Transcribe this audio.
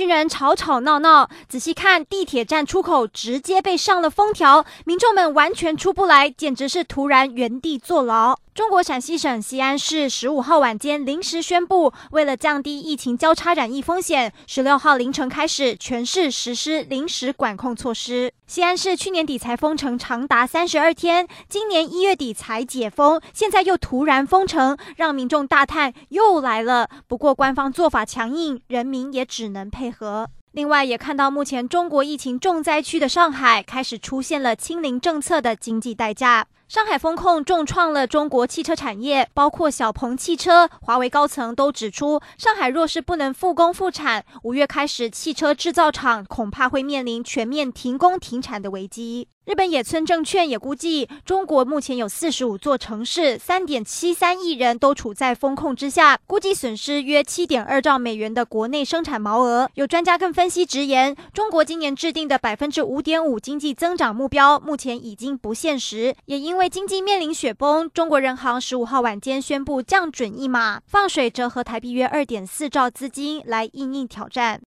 一群人吵吵闹闹，仔细看地铁站出口直接被上了封条，民众们完全出不来，简直是突然原地坐牢。中国陕西省西安市十五号晚间临时宣布，为了降低疫情交叉染疫风险，十六号凌晨开始全市实施临时管控措施。西安市去年底才封城长达三十二天，今年一月底才解封，现在又突然封城，让民众大叹又来了。不过官方做法强硬，人民也只能配。另外，也看到目前中国疫情重灾区的上海开始出现了清零政策的经济代价。上海封控重创了中国汽车产业，包括小鹏汽车、华为高层都指出，上海若是不能复工复产，五月开始汽车制造厂恐怕会面临全面停工停产的危机。日本野村证券也估计，中国目前有四十五座城市，三点七三亿人都处在封控之下，估计损失约七点二兆美元的国内生产毛额。有专家更分析直言，中国今年制定的百分之五点五经济增长目标，目前已经不现实。也因为为经济面临雪崩，中国人行十五号晚间宣布降准一码，放水折合台币约二点四兆资金来应应挑战。